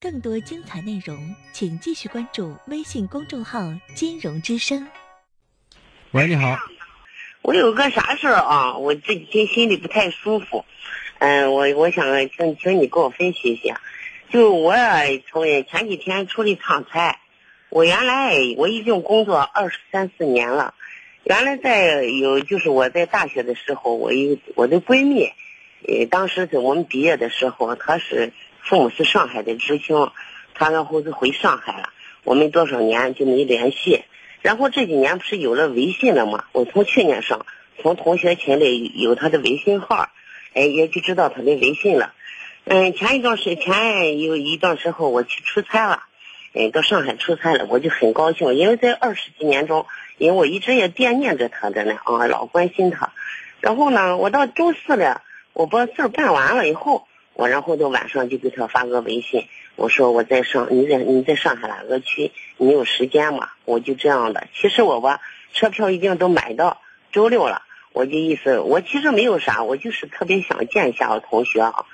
更多精彩内容，请继续关注微信公众号“金融之声”。喂，你好。我有个啥事儿啊？我这几天心里不太舒服。嗯，我我想请请你给我分析一下。就我从前几天出去趟差，我原来我已经工作二十三四年了。原来在有就是我在大学的时候，我有我的闺蜜，呃，当时在我们毕业的时候，她是。父母是上海的知青，他然后就回上海了。我们多少年就没联系。然后这几年不是有了微信了吗？我从去年上从同学群里有他的微信号，哎，也就知道他的微信了。嗯，前一段时前有一段时候我去出差了，嗯，到上海出差了，我就很高兴，因为在二十几年中，因为我一直也惦念着他的呢，啊，老关心他。然后呢，我到周四了，我把事儿办完了以后。我然后就晚上就给他发个微信，我说我在上你在你在上海哪个区？你有时间吗？我就这样的。其实我吧，车票已经都买到周六了。我就意思，我其实没有啥，我就是特别想见一下我同学啊。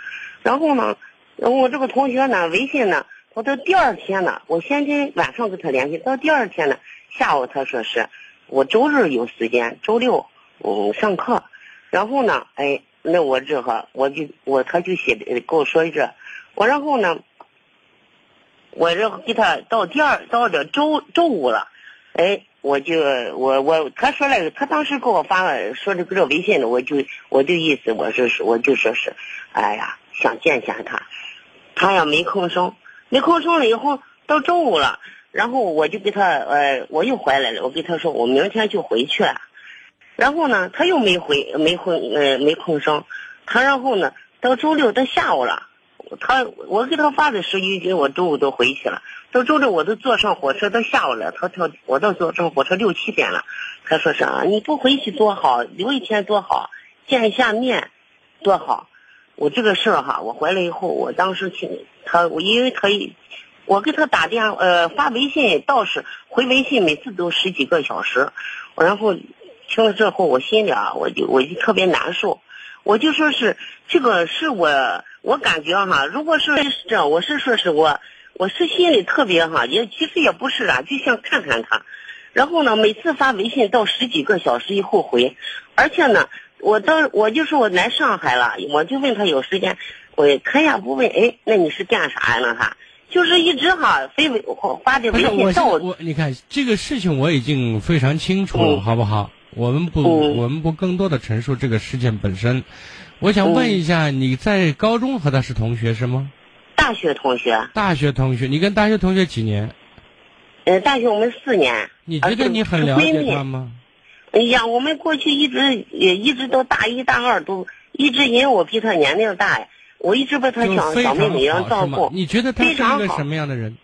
然后呢，我这个同学呢，微信呢，我到第二天呢，我先跟晚上跟他联系，到第二天呢下午他说是我周日有时间，周六嗯上课。然后呢，哎。那我这哈，我就我他就写的跟我说一句，我然后呢，我这给他到第二到这周周五了，哎，我就我我他说了，他当时给我发了说这个这微信的，我就我就意思我说是我就说是，哎呀想见见他，他要没吭声，没吭声了以后到周五了，然后我就给他呃我又回来了，我给他说我明天就回去了。然后呢，他又没回，没回，呃，没吭声。他然后呢，到周六到下午了，他我给他发的时候已经我周五都回去了。到周六我都坐上火车到下午了，他他我到坐上火车六七点了。他说啥？你不回去多好，留一天多好，见一下面多好。我这个事儿哈，我回来以后，我当时去他，我因为他一，我给他打电话呃发微信，倒是回微信每次都十几个小时，然后。听了之后，我心里啊，我就我就特别难受。我就说是这个是我，我感觉哈，如果是这样，我是说是我，我是心里特别哈，也其实也不是啊，就想看看他。然后呢，每次发微信到十几个小时以后回，而且呢，我到我就说我来上海了，我就问他有时间，我他也不问，哎，那你是干啥呀？哈，就是一直哈非微发的微信到我我你看这个事情我已经非常清楚了，好不好？我们不，我们不更多的陈述这个事件本身。我想问一下，你在高中和他是同学是吗？大学同学。大学同学，你跟大学同学几年？呃，大学我们四年。你觉得你很了解他吗？哎呀，我们过去一直也一直都大一大二都一直因为我比他年龄大呀，我一直把他像小妹妹一样照顾。你觉得他是一个什么样的人？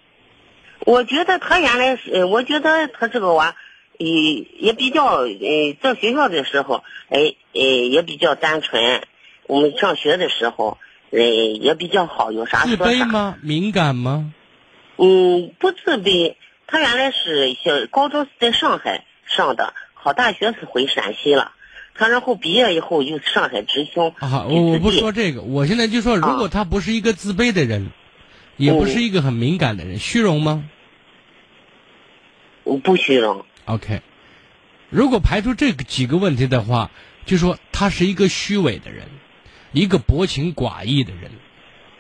我觉得他原来是，我觉得他这个娃。也也比较，呃，在学校的时候，哎，呃，也比较单纯。我们上学的时候，呃，也比较好，有啥说啥。自卑吗？敏感吗？嗯，不自卑。他原来是小高中是在上海上的，考大学是回陕西了。他然后毕业以后又上海职青。啊，我不说这个，我现在就说，如果他不是一个自卑的人，也不是一个很敏感的人，虚荣吗？我不虚荣。OK，如果排除这几个问题的话，就说他是一个虚伪的人，一个薄情寡义的人，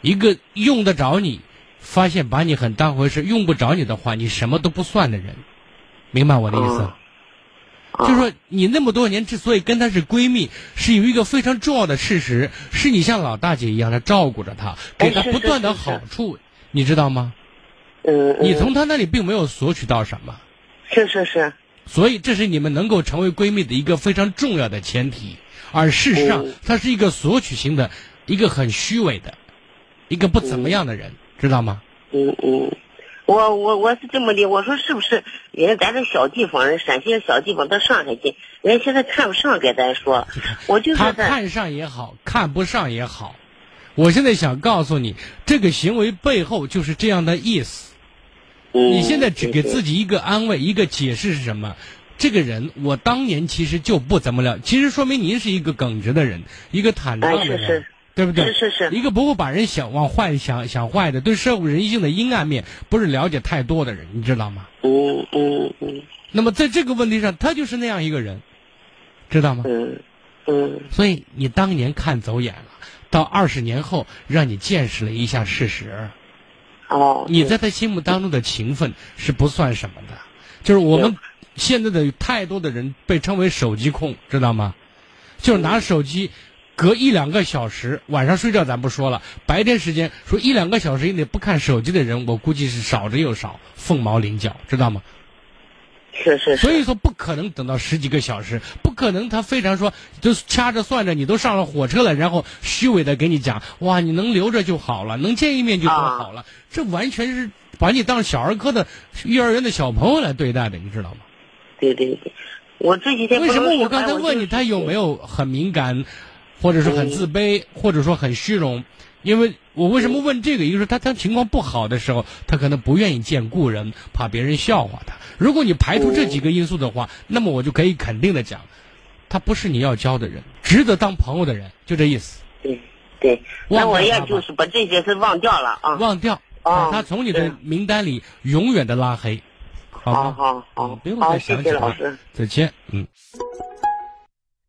一个用得着你，发现把你很当回事；用不着你的话，你什么都不算的人，明白我的意思？就说你那么多年之所以跟她是闺蜜，是有一个非常重要的事实，是你像老大姐一样的照顾着她，给她不断的好处，你知道吗？嗯，你从她那里并没有索取到什么。是是是，所以这是你们能够成为闺蜜的一个非常重要的前提，而事实上，他是一个索取型的，一个很虚伪的，一个不怎么样的人，知道吗？嗯嗯，我我我是这么的，我说是不是？人咱这小地方，人陕西小地方到上海去，人家现在看不上，给咱说，我就是他看上也好看不上也好，我现在想告诉你，这个行为背后就是这样的意思。你现在只给自己一个安慰，一个解释是什么？这个人，我当年其实就不怎么了。其实说明您是一个耿直的人，一个坦荡的人，对不对？是是是。一个不会把人想往坏想想坏的，对社会人性的阴暗面不是了解太多的人，你知道吗？嗯嗯嗯。那么在这个问题上，他就是那样一个人，知道吗？嗯嗯。所以你当年看走眼了，到二十年后让你见识了一下事实。哦。你在他心目当中的情分是不算什么的，就是我们现在的太多的人被称为手机控，知道吗？就是拿手机，隔一两个小时，晚上睡觉咱不说了，白天时间说一两个小时以内不看手机的人，我估计是少之又少，凤毛麟角，知道吗？是是，所以说不可能等到十几个小时，不可能他非常说就掐着算着，你都上了火车了，然后虚伪的给你讲，哇，你能留着就好了，能见一面就多好了，这完全是把你当小儿科的幼儿园的小朋友来对待的，你知道吗？对对对，我这几天为什么我刚才问你他有没有很敏感，或者是很自卑，或者说很虚荣？因为我为什么问这个？一个是他他情况不好的时候，他可能不愿意见故人，怕别人笑话他。如果你排除这几个因素的话，那么我就可以肯定的讲，他不是你要交的人，值得当朋友的人，就这意思。对对，那我也就是把这些事忘掉了啊，忘掉，把他从你的名单里永远的拉黑。好好好，不用再想起老师，再见，嗯。